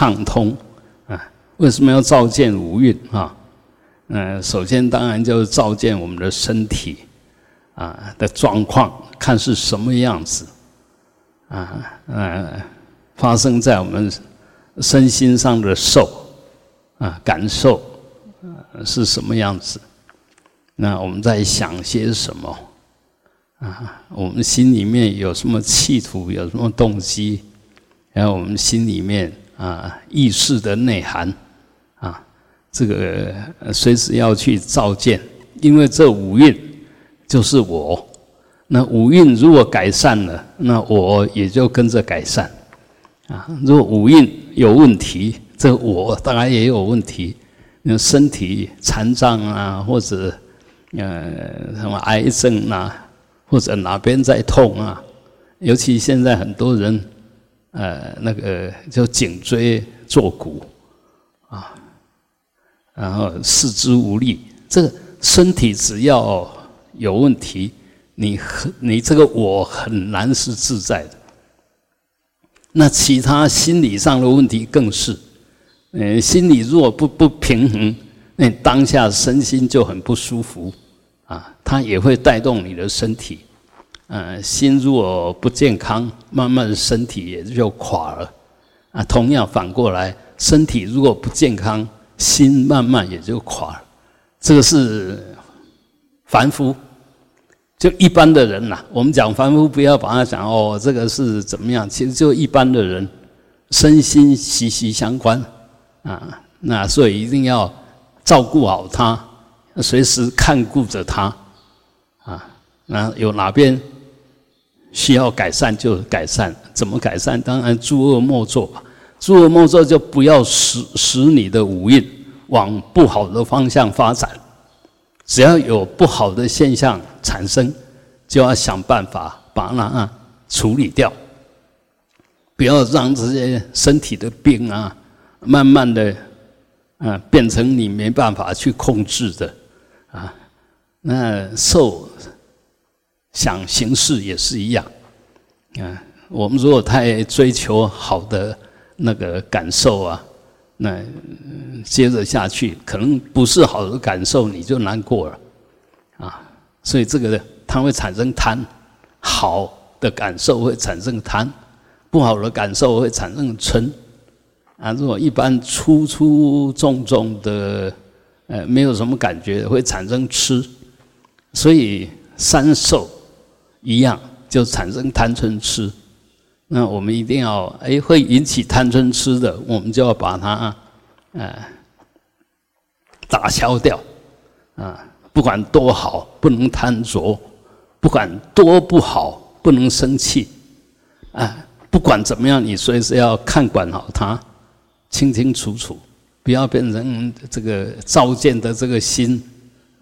畅通啊。为什么要照见五蕴啊？嗯，首先当然就是照见我们的身体啊的状况，看是什么样子啊，嗯，发生在我们身心上的受啊感受是什么样子？那我们在想些什么啊？我们心里面有什么企图，有什么动机？然后我们心里面啊意识的内涵啊。这个随时要去照见，因为这五蕴就是我。那五蕴如果改善了，那我也就跟着改善。啊，如果五蕴有问题，这我当然也有问题。那身体残障啊，或者呃什么癌症啊，或者哪边在痛啊，尤其现在很多人呃那个就颈椎坐骨啊。然后四肢无力，这个身体只要有问题，你很你这个我很难是自在的。那其他心理上的问题更是，嗯，心理如果不不平衡，那当下身心就很不舒服啊，它也会带动你的身体。嗯，心如果不健康，慢慢身体也就垮了啊。同样反过来，身体如果不健康，心慢慢也就垮了，这个是凡夫，就一般的人呐。我们讲凡夫，不要把它讲哦，这个是怎么样？其实就一般的人，身心息息相关啊。那所以一定要照顾好他，随时看顾着他啊。那有哪边需要改善就改善，怎么改善？当然诸恶莫作吧。诸恶莫作，就不要使使你的五蕴往不好的方向发展。只要有不好的现象产生，就要想办法把它处理掉。不要让这些身体的病啊，慢慢的啊变成你没办法去控制的啊。那受想行事也是一样啊。我们如果太追求好的，那个感受啊，那接着下去可能不是好的感受，你就难过了啊。所以这个它会产生贪，好的感受会产生贪，不好的感受会产生嗔啊。如果一般粗粗重重的，呃，没有什么感觉，会产生痴。所以三受一样，就产生贪嗔痴。那我们一定要哎，会引起贪嗔痴的，我们就要把它呃打消掉啊！不管多好，不能贪着；不管多不好，不能生气啊！不管怎么样，你随时要看管好它，清清楚楚，不要变成这个照见的这个心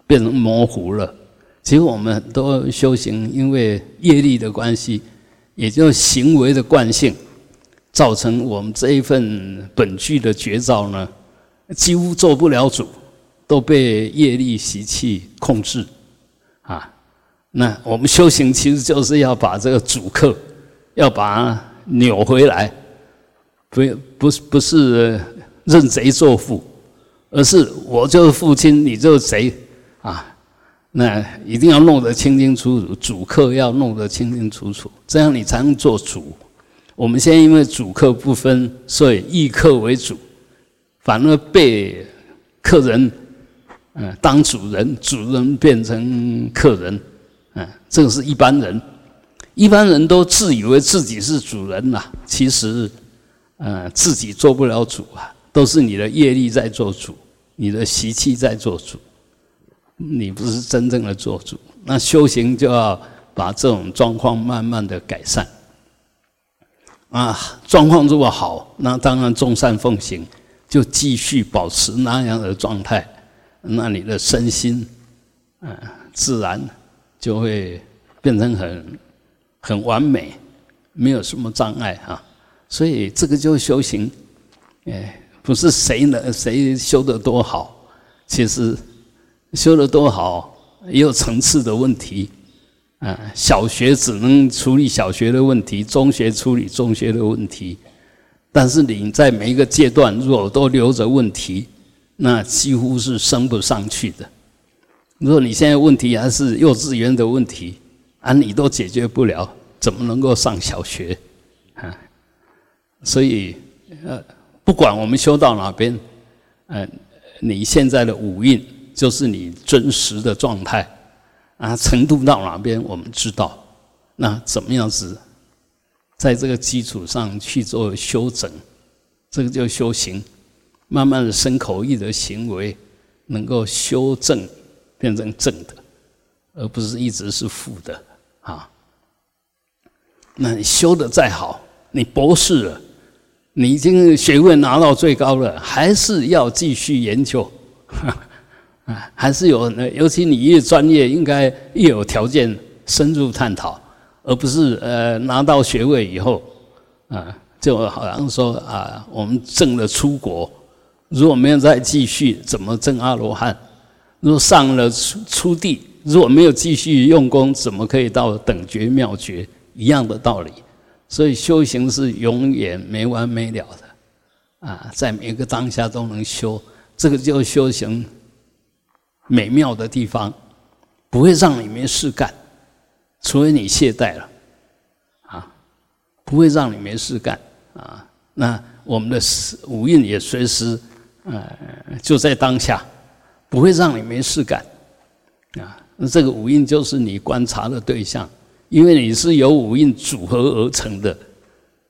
变成模糊了。其实我们很多修行，因为业力的关系。也就是行为的惯性，造成我们这一份本具的绝招呢，几乎做不了主，都被业力习气控制啊。那我们修行其实就是要把这个主客，要把它扭回来，不不是不是认贼作父，而是我就是父亲，你就是贼啊。那一定要弄得清清楚楚，主客要弄得清清楚楚，这样你才能做主。我们现在因为主客不分，所以以客为主，反而被客人嗯当主人，主人变成客人，嗯，这个是一般人。一般人都自以为自己是主人呐，其实嗯自己做不了主啊，都是你的业力在做主，你的习气在做主。你不是真正的做主，那修行就要把这种状况慢慢的改善。啊，状况如果好，那当然众善奉行，就继续保持那样的状态，那你的身心，嗯，自然就会变成很很完美，没有什么障碍哈。所以这个就修行，哎，不是谁能谁修得多好，其实。修的多好，也有层次的问题，啊，小学只能处理小学的问题，中学处理中学的问题，但是你在每一个阶段，如果都留着问题，那几乎是升不上去的。如果你现在问题还是幼稚园的问题，啊，你都解决不了，怎么能够上小学？啊，所以呃，不管我们修到哪边，嗯，你现在的五蕴就是你真实的状态啊，程度到哪边我们知道，那怎么样子？在这个基础上去做修整，这个叫修行。慢慢的，身口意的行为能够修正，变成正的，而不是一直是负的啊。那你修的再好，你博士了，你已经学位拿到最高了，还是要继续研究啊？还是有，尤其你越专业，应该越有条件深入探讨。而不是呃拿到学位以后啊，就好像说啊，我们证了出国，如果没有再继续，怎么证阿罗汉？如果上了出出地，如果没有继续用功，怎么可以到等觉妙觉？一样的道理。所以修行是永远没完没了的啊，在每个当下都能修，这个就修行美妙的地方，不会让你没事干。除非你懈怠了，啊，不会让你没事干啊。那我们的五蕴也随时，呃，就在当下，不会让你没事干啊。那这个五蕴就是你观察的对象，因为你是由五蕴组合而成的。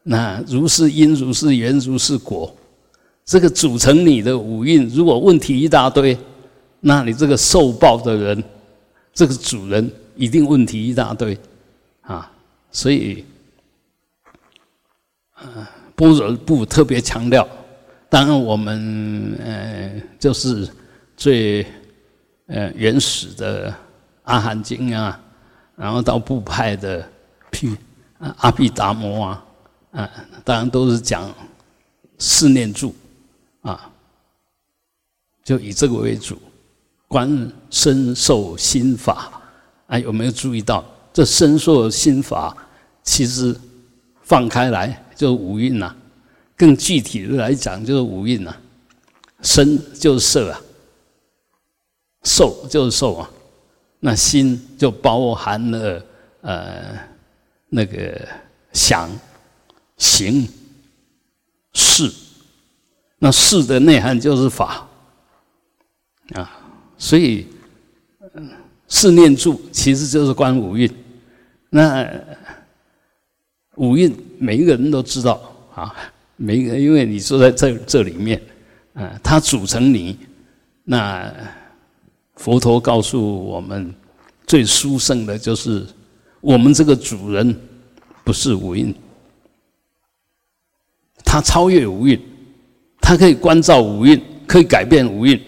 那如是因，如是缘，如是果。这个组成你的五蕴，如果问题一大堆，那你这个受报的人，这个主人。一定问题一大堆，啊，所以，呃，般若部特别强调。当然，我们呃，就是最呃原始的阿含经啊，然后到部派的譬阿毗达摩啊，啊，当然都是讲四念住啊，就以这个为主，观身受心法。啊，有没有注意到这身受心法？其实放开来就是五蕴呐。更具体的来讲，就是五蕴呐。身就是色啊，受就是受啊。那心就包含了呃那个想、行、事。那事的内涵就是法啊，所以嗯。四念住其实就是观五蕴，那五蕴每一个人都知道啊，每一个因为你坐在这这里面，啊，它组成你。那佛陀告诉我们，最殊胜的就是我们这个主人不是五蕴，他超越五蕴，他可以关照五蕴，可以改变五蕴，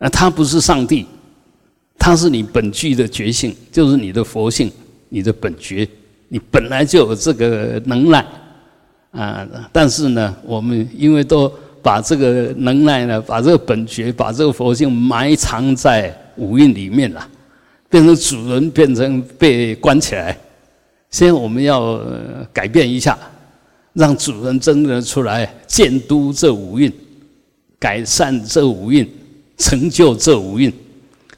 那他不是上帝。它是你本具的觉性，就是你的佛性，你的本觉，你本来就有这个能耐啊！但是呢，我们因为都把这个能耐呢，把这个本觉，把这个佛性埋藏在五蕴里面了，变成主人，变成被关起来。现在我们要改变一下，让主人真的出来监督这五蕴，改善这五蕴，成就这五蕴。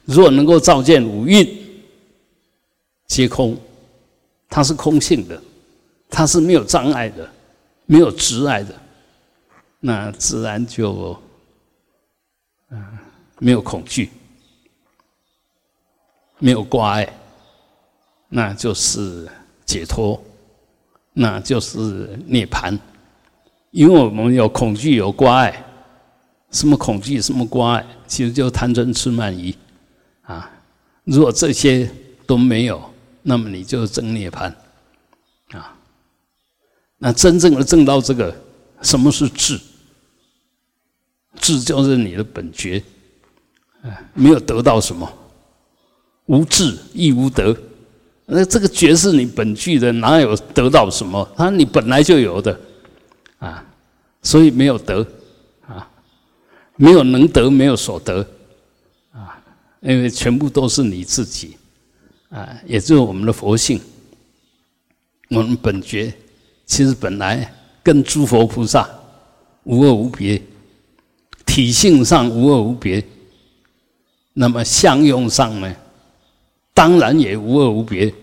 如果能够照见五蕴皆空，它是空性的，它是没有障碍的，没有执碍的，那自然就嗯没有恐惧，没有挂碍，那就是解脱，那就是涅槃。因为我们有恐惧，有挂碍，什么恐惧，什么挂碍，其实就贪嗔痴慢疑。啊，如果这些都没有，那么你就证涅槃啊。那真正的证到这个，什么是智？智就是你的本觉，没有得到什么，无智亦无得。那这个觉是你本具的，哪有得到什么？它你本来就有的啊，所以没有得，没有能得，没有所得。啊因为全部都是你自己，啊，也就是我们的佛性，我们本觉，其实本来跟诸佛菩萨无二无别，体性上无二无别，那么相用上呢，当然也无二无别。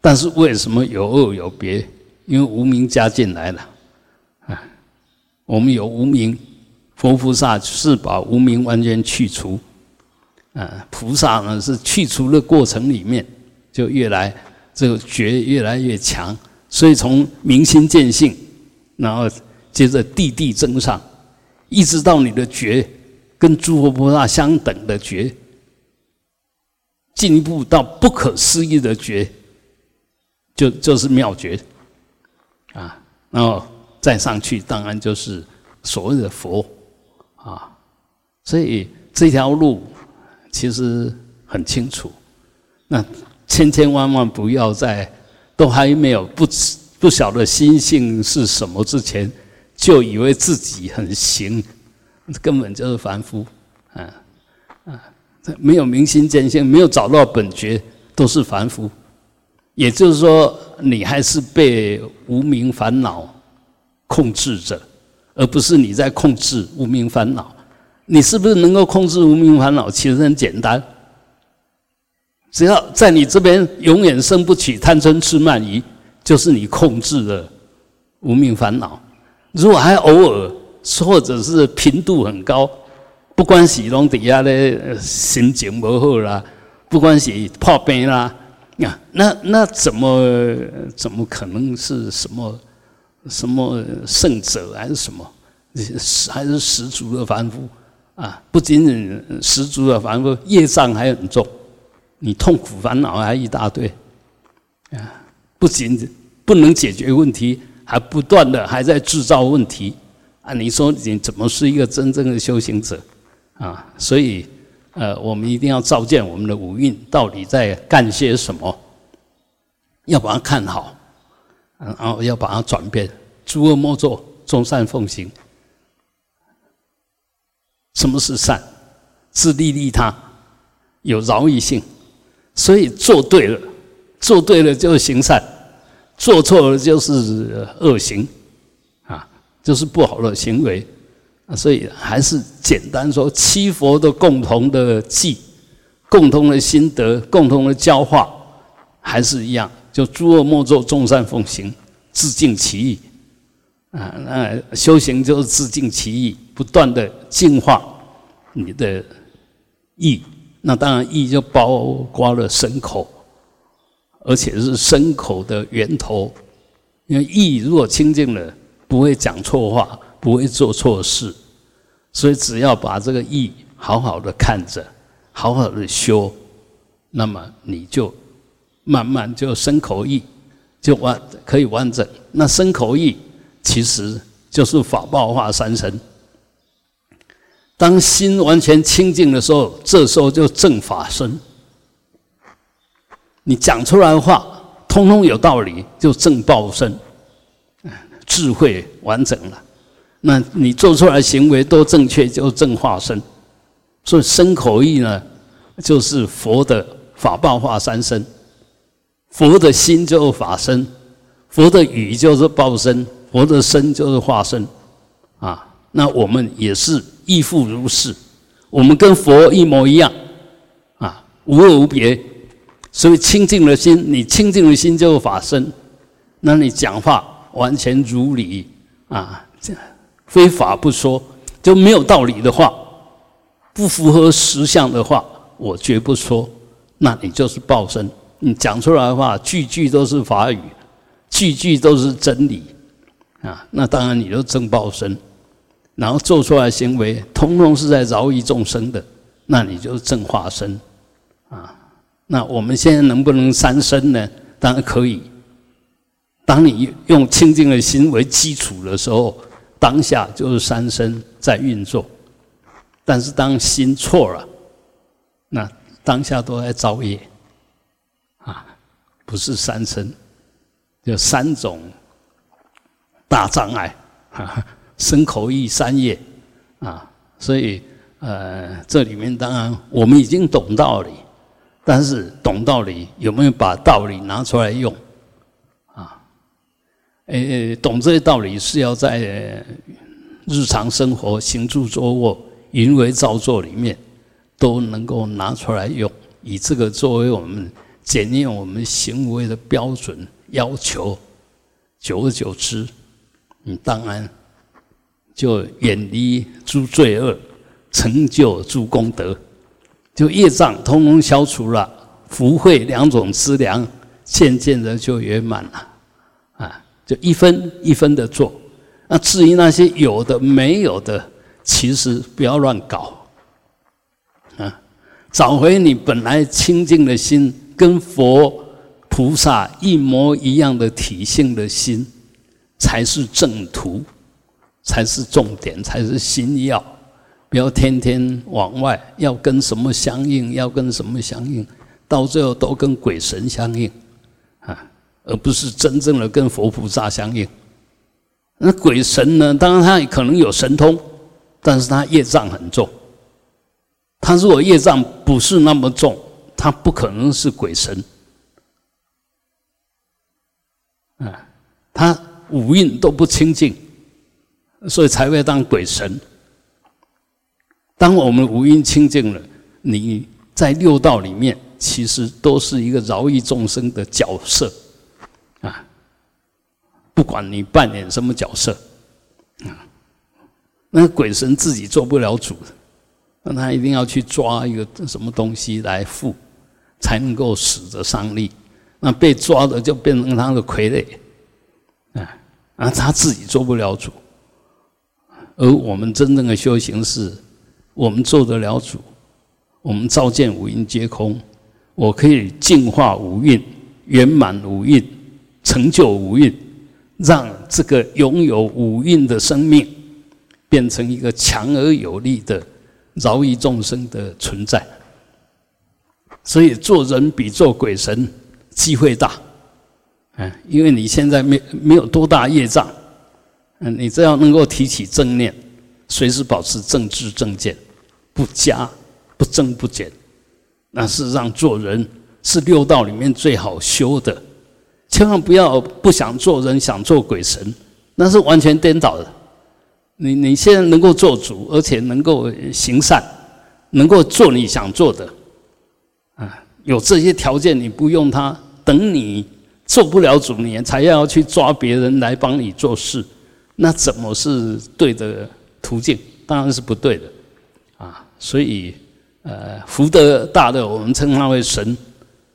但是为什么有二有别？因为无名加进来了啊！我们有无名，佛菩萨是把无名完全去除啊，菩萨呢是去除的过程里面就越来这个觉越来越强，所以从明心见性，然后接着地地增上，一直到你的觉跟诸佛菩萨相等的觉，进一步到不可思议的觉。就就是妙觉，啊，然后再上去，当然就是所谓的佛，啊，所以这条路其实很清楚。那千千万万不要在都还没有不不晓得心性是什么之前，就以为自己很行，根本就是凡夫，啊啊，没有明心见性，没有找到本觉，都是凡夫。也就是说，你还是被无名烦恼控制着，而不是你在控制无名烦恼。你是不是能够控制无名烦恼？其实很简单，只要在你这边永远生不起贪嗔痴慢疑，就是你控制了无名烦恼。如果还偶尔或者是频度很高，不管是拢底下咧心情不好啦，不管是破病啦。呀，那那怎么怎么可能是什么什么圣者还是什么？还是十足的凡夫啊！不仅仅十足的凡夫，业障还很重，你痛苦烦恼还一大堆啊！不仅不能解决问题，还不断的还在制造问题啊！你说你怎么是一个真正的修行者啊？所以。呃，我们一定要照见我们的五蕴到底在干些什么，要把它看好，然后要把它转变。诸恶莫作，众善奉行。什么是善？自利利他，有饶益性。所以做对了，做对了就是行善，做错了就是恶行，啊，就是不好的行为。所以还是简单说，七佛的共同的记、共同的心得、共同的教化，还是一样，就诸恶莫作，众善奉行，自净其意。啊，那修行就是自净其意，不断的净化你的意。那当然，意就包括了身口，而且是身口的源头。因为意如果清净了，不会讲错话。不会做错事，所以只要把这个意好好的看着，好好的修，那么你就慢慢就生口意就完可以完整。那生口意其实就是法报化三身。当心完全清净的时候，这时候就正法身。你讲出来的话，通通有道理，就正报身，智慧完整了。那你做出来行为都正确，就正化身。所以身口意呢，就是佛的法报化三身。佛的心就是法身，佛的语就是报身，佛的身就是化身。啊，那我们也是亦复如是，我们跟佛一模一样，啊，无二无别。所以清净的心，你清净的心就是法身，那你讲话完全如理啊，非法不说，就没有道理的话，不符合实相的话，我绝不说。那你就是报身，你讲出来的话，句句都是法语，句句都是真理啊。那当然，你就正报身，然后做出来行为，通通是在饶益众生的，那你就正化身啊。那我们现在能不能三身呢？当然可以。当你用清净的心为基础的时候。当下就是三身在运作，但是当心错了，那当下都在造业，不是三生，有三种大障碍，身口意三业，啊，所以呃，这里面当然我们已经懂道理，但是懂道理有没有把道理拿出来用啊？诶，懂这些道理是要在日常生活、行住坐卧、淫为造作里面都能够拿出来用，以这个作为我们检验我们行为的标准要求。久而久之，你当然就远离诸罪恶，成就诸功德，就业障通通消除了，福慧两种资粮渐渐的就圆满了。啊就一分一分的做，那至于那些有的没有的，其实不要乱搞，啊，找回你本来清净的心，跟佛菩萨一模一样的体性的心，才是正途，才是重点，才是心要。不要天天往外要跟什么相应，要跟什么相应，到最后都跟鬼神相应啊。而不是真正的跟佛菩萨相应。那鬼神呢？当然他也可能有神通，但是他业障很重。他如果业障不是那么重，他不可能是鬼神。啊，他五蕴都不清净，所以才会当鬼神。当我们五蕴清净了，你在六道里面，其实都是一个饶益众生的角色。啊，不管你扮演什么角色，啊，那鬼神自己做不了主，那他一定要去抓一个什么东西来附，才能够使得上力。那被抓的就变成他的傀儡，啊，啊，他自己做不了主。而我们真正的修行是，我们做得了主，我们照见五蕴皆空，我可以净化五蕴，圆满五蕴。成就五蕴，让这个拥有五蕴的生命变成一个强而有力的饶益众生的存在。所以做人比做鬼神机会大，嗯，因为你现在没没有多大业障，嗯，你只要能够提起正念，随时保持正知正见，不加不增不减，那事实上做人是六道里面最好修的。千万不要不想做人，想做鬼神，那是完全颠倒的。你你现在能够做主，而且能够行善，能够做你想做的，有这些条件，你不用它，等你做不了主，你才要去抓别人来帮你做事，那怎么是对的途径？当然是不对的，啊，所以，呃，福德大的我们称它为神，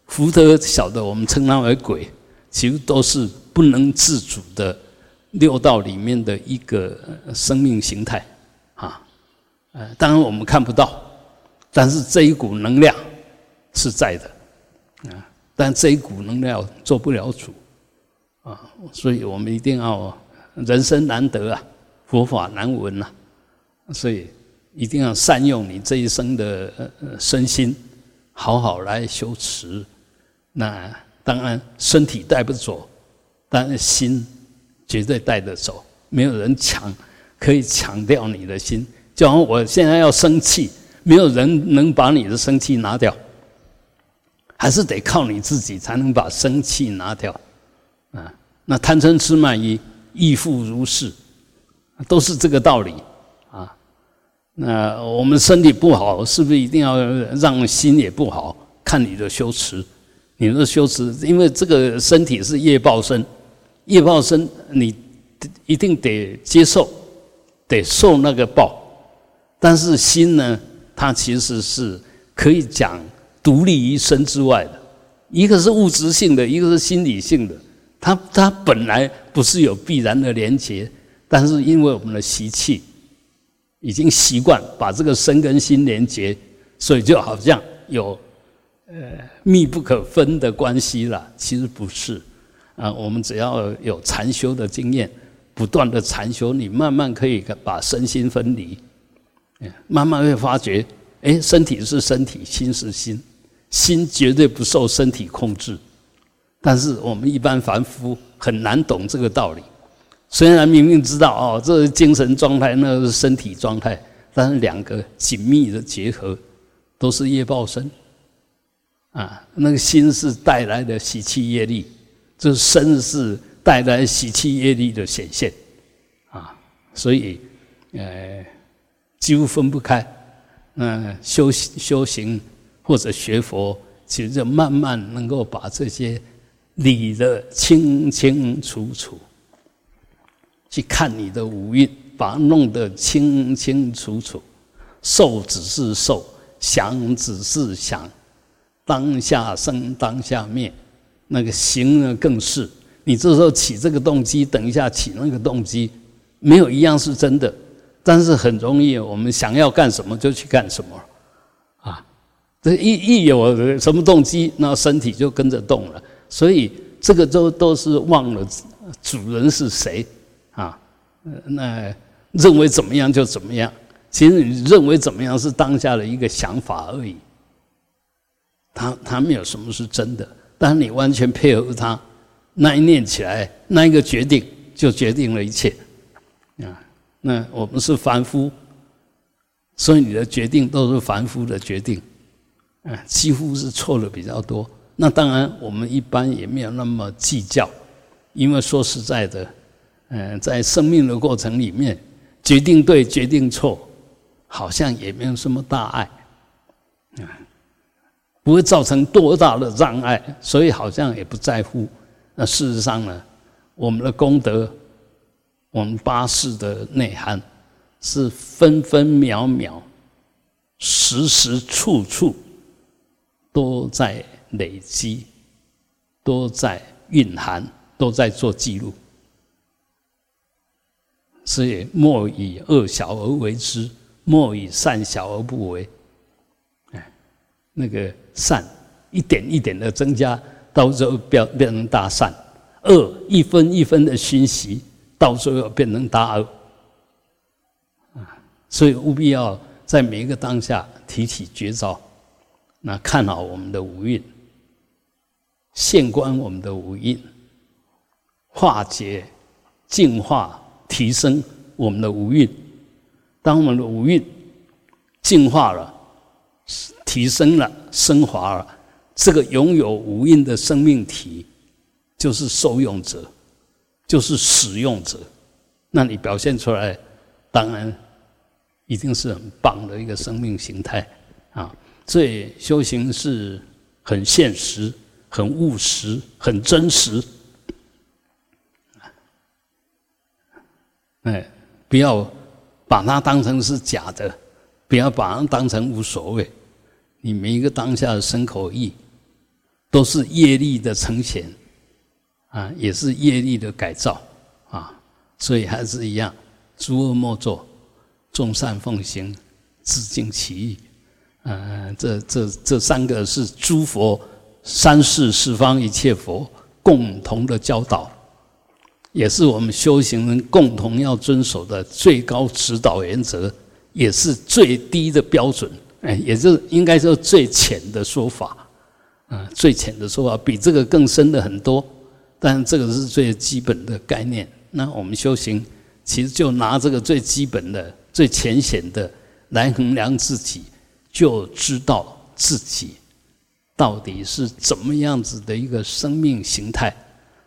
福德小的我们称它为鬼。其实都是不能自主的六道里面的一个生命形态，啊，呃，当然我们看不到，但是这一股能量是在的，啊，但这一股能量做不了主，啊，所以我们一定要人生难得啊，佛法难闻呐，所以一定要善用你这一生的身心，好好来修持，那。当然，身体带不走，但是心绝对带得走。没有人抢，可以抢掉你的心。就好像我现在要生气，没有人能把你的生气拿掉，还是得靠你自己才能把生气拿掉。啊，那贪嗔痴慢疑亦复如是，都是这个道理啊。那我们身体不好，是不是一定要让心也不好？看你的修持。你的修持，因为这个身体是业报身，业报身你一定得接受，得受那个报。但是心呢，它其实是可以讲独立于身之外的，一个是物质性的，一个是心理性的。它它本来不是有必然的连结，但是因为我们的习气已经习惯把这个身跟心连结，所以就好像有。呃，密不可分的关系了，其实不是啊。我们只要有禅修的经验，不断的禅修，你慢慢可以把身心分离，慢慢会发觉，哎，身体是身体，心是心，心绝对不受身体控制。但是我们一般凡夫很难懂这个道理。虽然明明知道哦，这是精神状态，那是身体状态，但是两个紧密的结合，都是业报身。啊，那个心是带来的喜气业力，这身是带来喜气业力的显现啊，所以呃几乎分不开。嗯，修修行或者学佛，其实就慢慢能够把这些理得清清楚楚，去看你的五蕴，把它弄得清清楚楚。受只是受，想只是想，当下生当下灭，那个行呢更是。你这时候起这个动机，等一下起那个动机，没有一样是真的。但是很容易，我们想要干什么就去干什么，这一一有什么动机，那身体就跟着动了。所以这个都都是忘了主人是谁啊？那认为怎么样就怎么样。其实你认为怎么样是当下的一个想法而已，他他没有什么是真的。但你完全配合他，那一念起来，那一个决定就决定了一切啊。那我们是凡夫，所以你的决定都是凡夫的决定，啊，几乎是错的比较多。那当然，我们一般也没有那么计较，因为说实在的，嗯，在生命的过程里面，决定对决定错，好像也没有什么大碍，啊，不会造成多大的障碍，所以好像也不在乎。那事实上呢，我们的功德。我们八世的内涵是分分秒秒、时时处处都在累积，都在蕴含，都在做记录。所以莫以恶小而为之，莫以善小而不为。哎，那个善一点一点的增加，到时候变变成大善；恶一分一分的熏习。到时候变成大恶啊，所以务必要在每一个当下提起绝招，那看好我们的五蕴，现观我们的五蕴，化解、净化、提升我们的五蕴。当我们的五蕴净化了、提升了、升华了，这个拥有五蕴的生命体就是受用者。就是使用者，那你表现出来，当然一定是很棒的一个生命形态啊！所以修行是很现实、很务实、很真实。哎，不要把它当成是假的，不要把它当成无所谓。你每一个当下的身口意，都是业力的呈现。啊，也是业力的改造啊，所以还是一样，诸恶莫作，众善奉行，自净其意。嗯，这这这三个是诸佛三世十方一切佛共同的教导，也是我们修行人共同要遵守的最高指导原则，也是最低的标准。哎，也是应该说最浅的说法。啊，最浅的说法比这个更深的很多。但这个是最基本的概念。那我们修行，其实就拿这个最基本的、最浅显的来衡量自己，就知道自己到底是怎么样子的一个生命形态，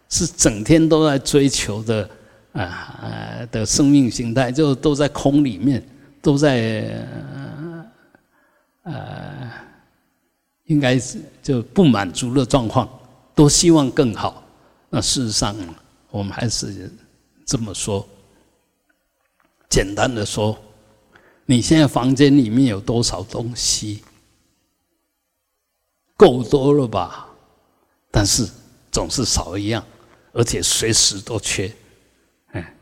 是整天都在追求的啊的生命形态，就都在空里面，都在呃，应该是就不满足的状况，都希望更好。那事实上，我们还是这么说。简单的说，你现在房间里面有多少东西？够多了吧？但是总是少一样，而且随时都缺，哎，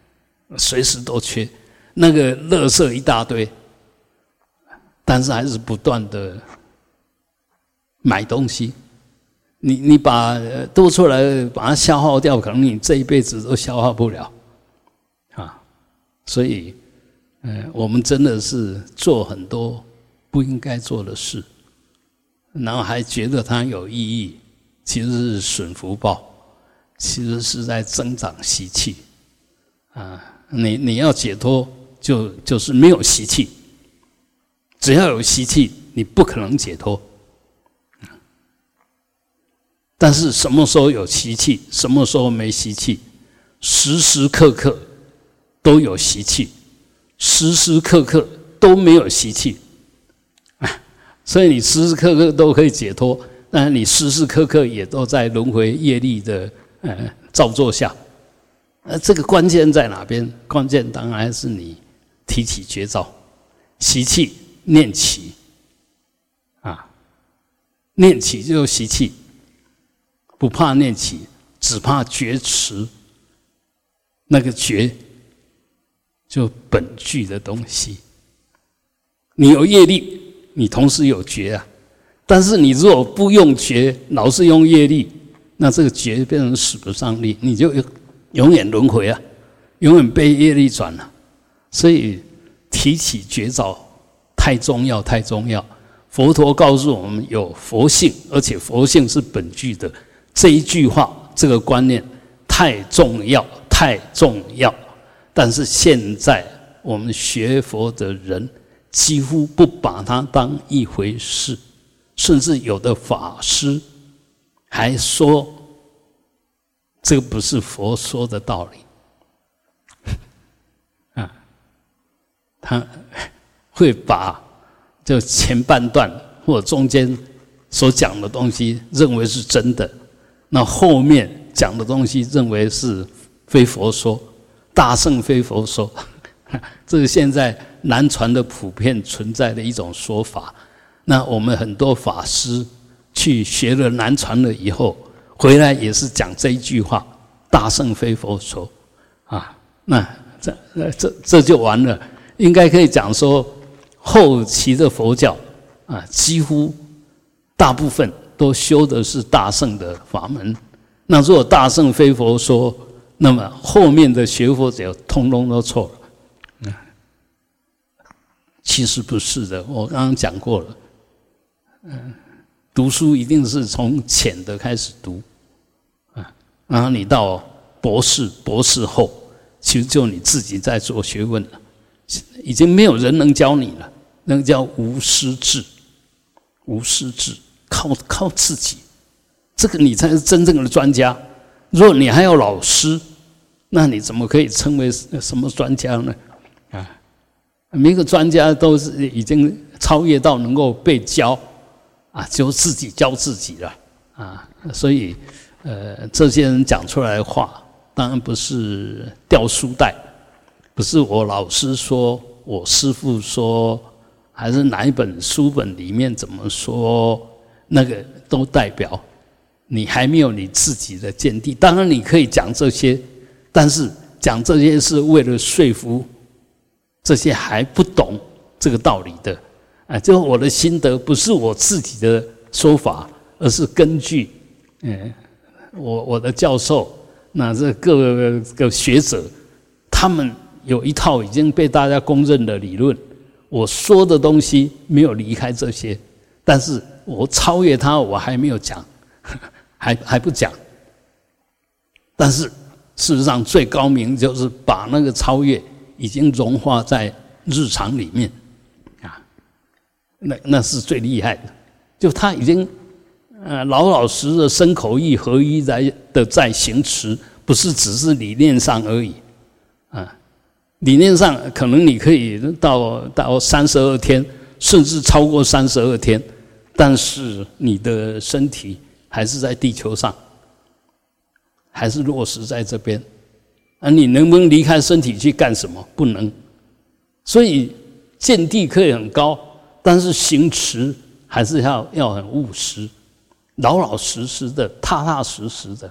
随时都缺。那个垃圾一大堆，但是还是不断的买东西。你你把多出来把它消耗掉，可能你这一辈子都消耗不了，啊，所以，嗯，我们真的是做很多不应该做的事，然后还觉得它有意义，其实是损福报，其实是在增长习气，啊，你你要解脱，就就是没有习气，只要有习气，你不可能解脱。但是什么时候有习气，什么时候没习气，时时刻刻都有习气，时时刻刻都没有习气，啊，所以你时时刻刻都可以解脱，但你时时刻刻也都在轮回业力的呃造作下。呃，这个关键在哪边？关键当然是你提起绝招，习气念起，啊，念起就习气，不怕念起，只怕觉迟。那个觉，就本具的东西。你有业力，你同时有觉啊。但是你如果不用觉，老是用业力，那这个觉变成使不上力，你就永远轮回啊，永远被业力转了。所以提起觉照太重要，太重要。佛陀告诉我们，有佛性，而且佛性是本具的。这一句话，这个观念太重要。太重要，但是现在我们学佛的人几乎不把它当一回事，甚至有的法师还说这个不是佛说的道理 啊，他会把就前半段或中间所讲的东西认为是真的，那后面讲的东西认为是。非佛说，大圣非佛说，这是现在南传的普遍存在的一种说法。那我们很多法师去学了南传了以后，回来也是讲这一句话：大圣非佛说。啊，那这这这就完了。应该可以讲说，后期的佛教啊，几乎大部分都修的是大圣的法门。那如果大圣非佛说，那么后面的学佛者通通都错了，其实不是的。我刚刚讲过了，嗯，读书一定是从浅的开始读，啊，然后你到博士、博士后，其实就你自己在做学问了，已经没有人能教你了，那个叫无师智，无师智，靠靠自己，这个你才是真正的专家。如果你还有老师，那你怎么可以称为什么专家呢？啊，每个专家都是已经超越到能够被教，啊，就自己教自己了，啊，所以，呃，这些人讲出来的话，当然不是掉书袋，不是我老师说，我师父说，还是哪一本书本里面怎么说，那个都代表。你还没有你自己的见地，当然你可以讲这些，但是讲这些是为了说服这些还不懂这个道理的，啊，就我的心得不是我自己的说法，而是根据，嗯，我我的教授，那这各个学者，他们有一套已经被大家公认的理论，我说的东西没有离开这些，但是我超越他，我还没有讲。还还不讲，但是事实上最高明就是把那个超越已经融化在日常里面，啊，那那是最厉害的。就他已经呃老老实实身口意合一在的在行持，不是只是理念上而已，啊，理念上可能你可以到到三十二天，甚至超过三十二天，但是你的身体。还是在地球上，还是落实在这边，啊你能不能离开身体去干什么？不能。所以见地可以很高，但是行持还是要要很务实，老老实实的、踏踏实实的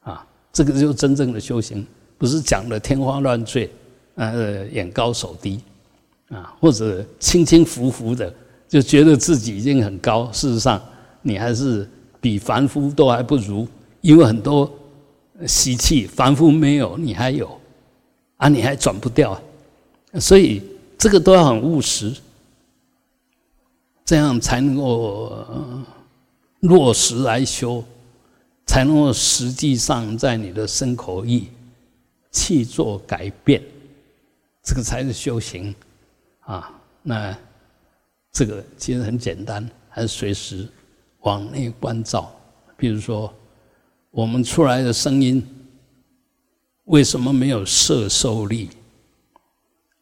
啊！这个就是真正的修行，不是讲的天花乱坠，呃，眼高手低啊，或者轻轻浮浮的，就觉得自己已经很高。事实上，你还是。比凡夫都还不如，因为很多习气凡夫没有，你还有啊，你还转不掉，所以这个都要很务实，这样才能够落实来修，才能够实际上在你的身口意去做改变，这个才是修行啊。那这个其实很简单，还是随时。往内关照，比如说，我们出来的声音，为什么没有摄受力？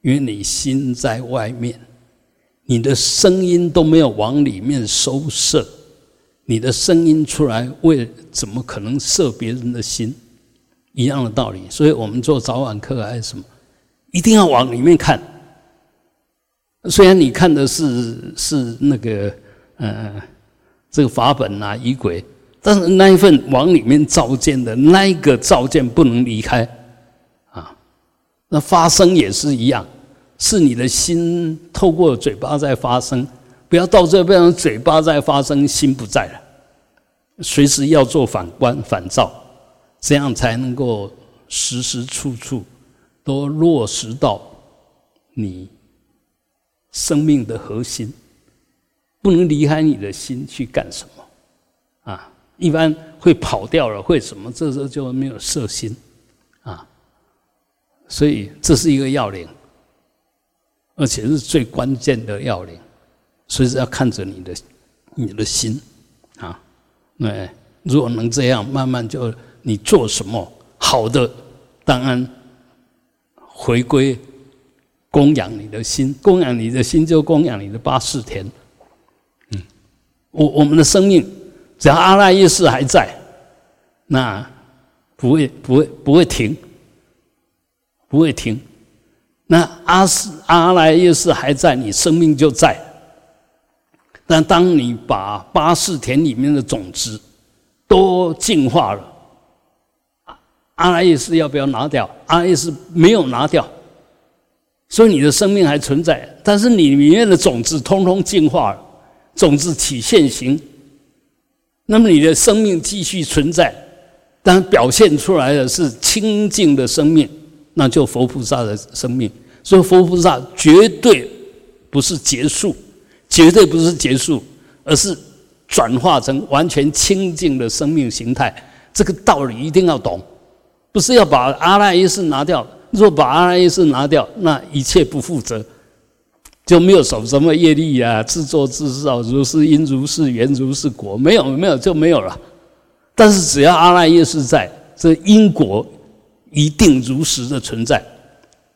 因为你心在外面，你的声音都没有往里面收摄，你的声音出来，为怎么可能摄别人的心？一样的道理。所以我们做早晚课还是什么，一定要往里面看。虽然你看的是是那个呃这个法本啊仪轨，但是那一份往里面照见的那一个照见不能离开啊。那发声也是一样，是你的心透过嘴巴在发声，不要到这边嘴巴在发声，心不在了。随时要做反观反照，这样才能够时时处处都落实到你。生命的核心不能离开你的心去干什么啊？一般会跑掉了，会什么？这时候就没有色心啊。所以这是一个要领，而且是最关键的要领。所以是要看着你的你的心啊。那如果能这样，慢慢就你做什么好的，当然回归。供养你的心，供养你的心就供养你的八四田。我我们的生命只要阿赖耶识还在，那不会不会不会停，不会停。那阿斯阿赖耶识还在，你生命就在。但当你把八四田里面的种子都净化了，阿赖耶识要不要拿掉？阿赖耶识没有拿掉。所以你的生命还存在，但是你里面的种子通通进化了，种子体现行，那么你的生命继续存在，但表现出来的是清净的生命，那就佛菩萨的生命。所以佛菩萨绝对不是结束，绝对不是结束，而是转化成完全清净的生命形态。这个道理一定要懂，不是要把阿赖耶识拿掉。若把阿赖耶识拿掉，那一切不负责，就没有什么什么业力啊，自作自受，如是因如是缘如是果，没有没有就没有了。但是只要阿赖耶识在，这因果一定如实的存在，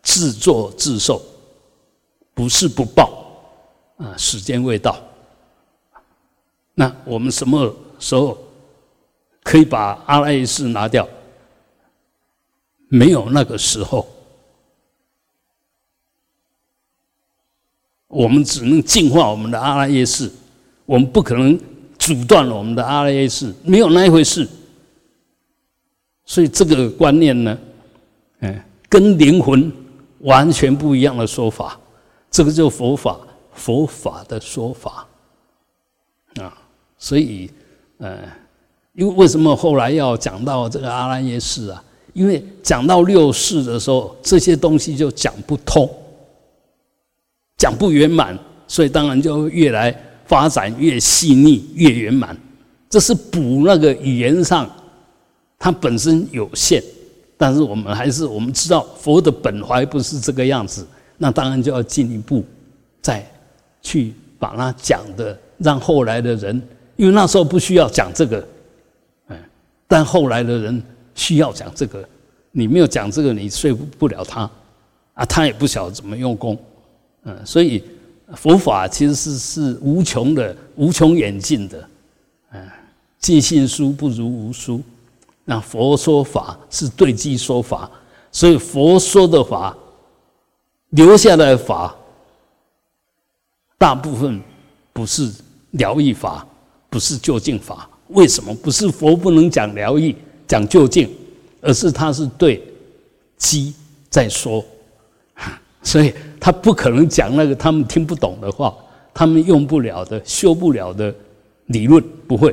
自作自受，不是不报啊，时间未到。那我们什么时候可以把阿赖耶识拿掉？没有那个时候，我们只能净化我们的阿赖耶识，我们不可能阻断了我们的阿赖耶识，没有那一回事。所以这个观念呢，嗯，跟灵魂完全不一样的说法，这个就佛法佛法的说法啊。所以，呃，因为为什么后来要讲到这个阿赖耶识啊？因为讲到六世的时候，这些东西就讲不通，讲不圆满，所以当然就越来发展越细腻、越圆满。这是补那个语言上，它本身有限，但是我们还是我们知道佛的本怀不是这个样子，那当然就要进一步再去把它讲的，让后来的人，因为那时候不需要讲这个，嗯，但后来的人。需要讲这个，你没有讲这个，你说服不了他，啊，他也不晓得怎么用功，嗯，所以佛法其实是是无穷的、无穷远近的，嗯，尽信书不如无书，那佛说法是对机说法，所以佛说的法留下来的法，大部分不是疗愈法，不是究竟法，为什么？不是佛不能讲疗愈？讲究竟，而是他是对机在说，所以他不可能讲那个他们听不懂的话，他们用不了的、修不了的理论不会。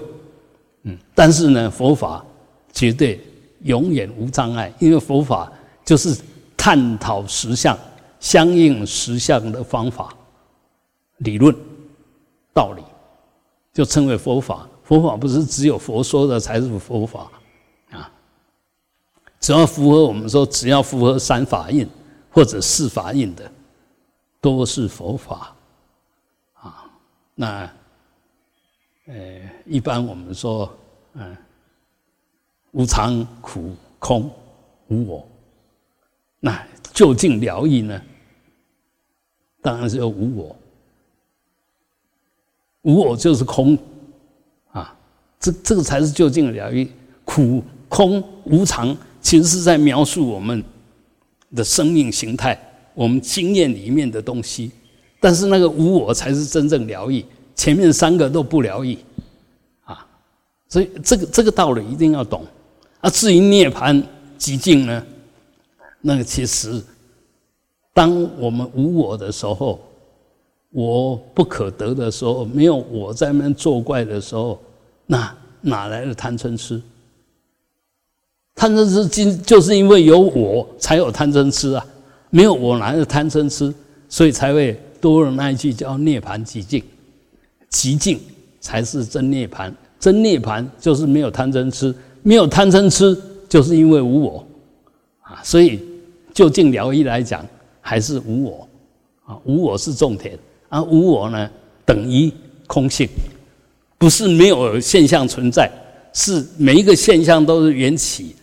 嗯，但是呢，佛法绝对永远无障碍，因为佛法就是探讨实相、相应实相的方法、理论、道理，就称为佛法。佛法不是只有佛说的才是佛法啊。只要符合我们说，只要符合三法印或者四法印的，都是佛法啊。那呃，一般我们说，嗯，无常、苦、空、无我那究竟疗愈呢？当然是要无我，无我就是空啊，这这个才是究竟的疗愈。苦、空、无常，其实是在描述我们的生命形态，我们经验里面的东西。但是那个无我才是真正疗愈，前面三个都不疗愈啊。所以这个这个道理一定要懂。啊，至于涅槃极境呢，那个其实。当我们无我的时候，我不可得的时候，没有我在那边作怪的时候，那哪来的贪嗔痴？贪嗔痴今就是因为有我才有贪嗔痴啊，没有我哪来贪嗔痴？所以才会多了那一句叫涅槃极境，极境才是真涅槃，真涅槃就是没有贪嗔痴，没有贪嗔痴就是因为无我啊，所以就近疗愈来讲。还是无我啊，无我是重点啊，无我呢等于空性，不是没有现象存在，是每一个现象都是缘起，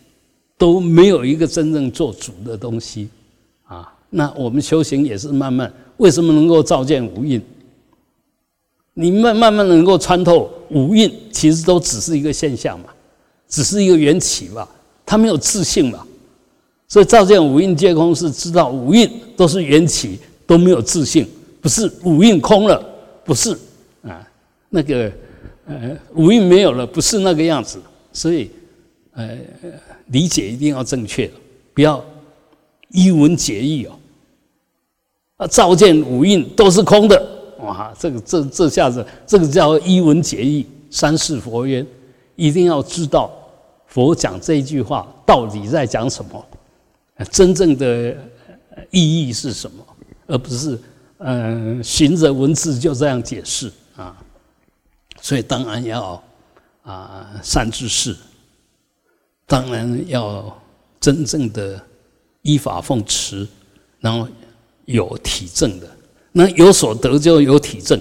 都没有一个真正做主的东西啊。那我们修行也是慢慢，为什么能够照见五蕴？你慢慢慢能够穿透五蕴，其实都只是一个现象嘛，只是一个缘起嘛，它没有自性嘛。所以照见五蕴皆空，是知道五蕴都是缘起，都没有自性，不是五蕴空了，不是啊，那个呃五蕴没有了，不是那个样子。所以呃理解一定要正确，不要一文解义哦。啊，照见五蕴都是空的，哇，这个这这下子这个叫一文解义，三世佛曰，一定要知道佛讲这句话到底在讲什么。真正的意义是什么？而不是嗯，循着文字就这样解释啊。所以当然要啊善知识，当然要真正的依法奉持，然后有体证的。那有所得就有体证，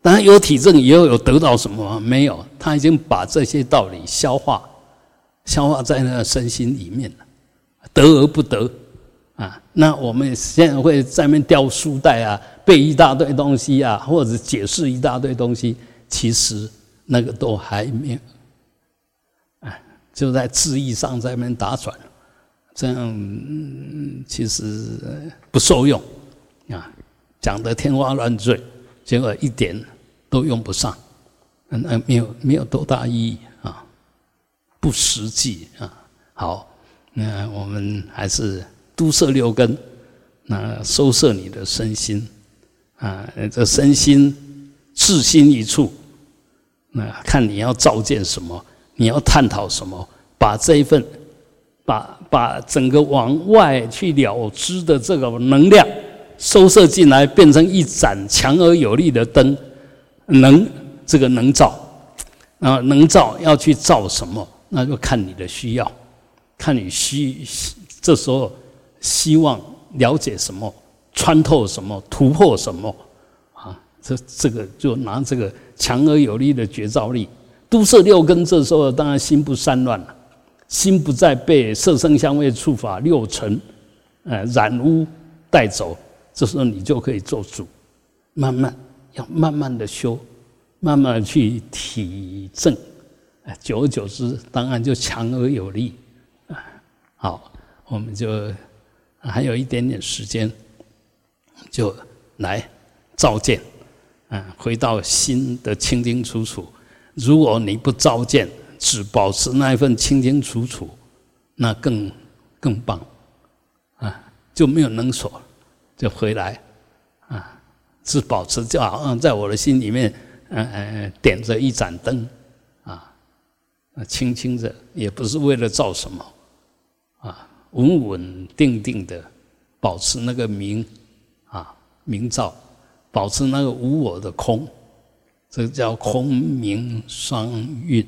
当然有体证也要有得到什么？没有，他已经把这些道理消化，消化在那个身心里面了。得而不得，啊，那我们现在会在那边掉书袋啊，背一大堆东西啊，或者解释一大堆东西，其实那个都还没有，就在字义上在那边打转，这样其实不受用啊，讲的天花乱坠，结果一点都用不上，那没有没有多大意义啊，不实际啊，好。那我们还是都摄六根，那收摄你的身心啊，这身心自心一处，那看你要照见什么，你要探讨什么，把这一份，把把整个往外去了知的这个能量收摄进来，变成一盏强而有力的灯，能这个能照啊，能照要去照什么，那就看你的需要。看你希这时候希望了解什么，穿透什么，突破什么啊？这这个就拿这个强而有力的觉照力，都摄六根。这时候当然心不散乱了，心不再被色声香味触法六尘呃染污带走。这时候你就可以做主，慢慢要慢慢的修，慢慢去体证。哎，久而久之，当然就强而有力。好，我们就还有一点点时间，就来照见，啊，回到心的清清楚楚。如果你不照见，只保持那一份清清楚楚，那更更棒，啊，就没有能所，就回来，啊，只保持就好像在我的心里面，嗯嗯，点着一盏灯，啊，轻轻的，也不是为了照什么啊。稳稳定定的保持那个明啊明照，保持那个无我的空，这叫空明双运。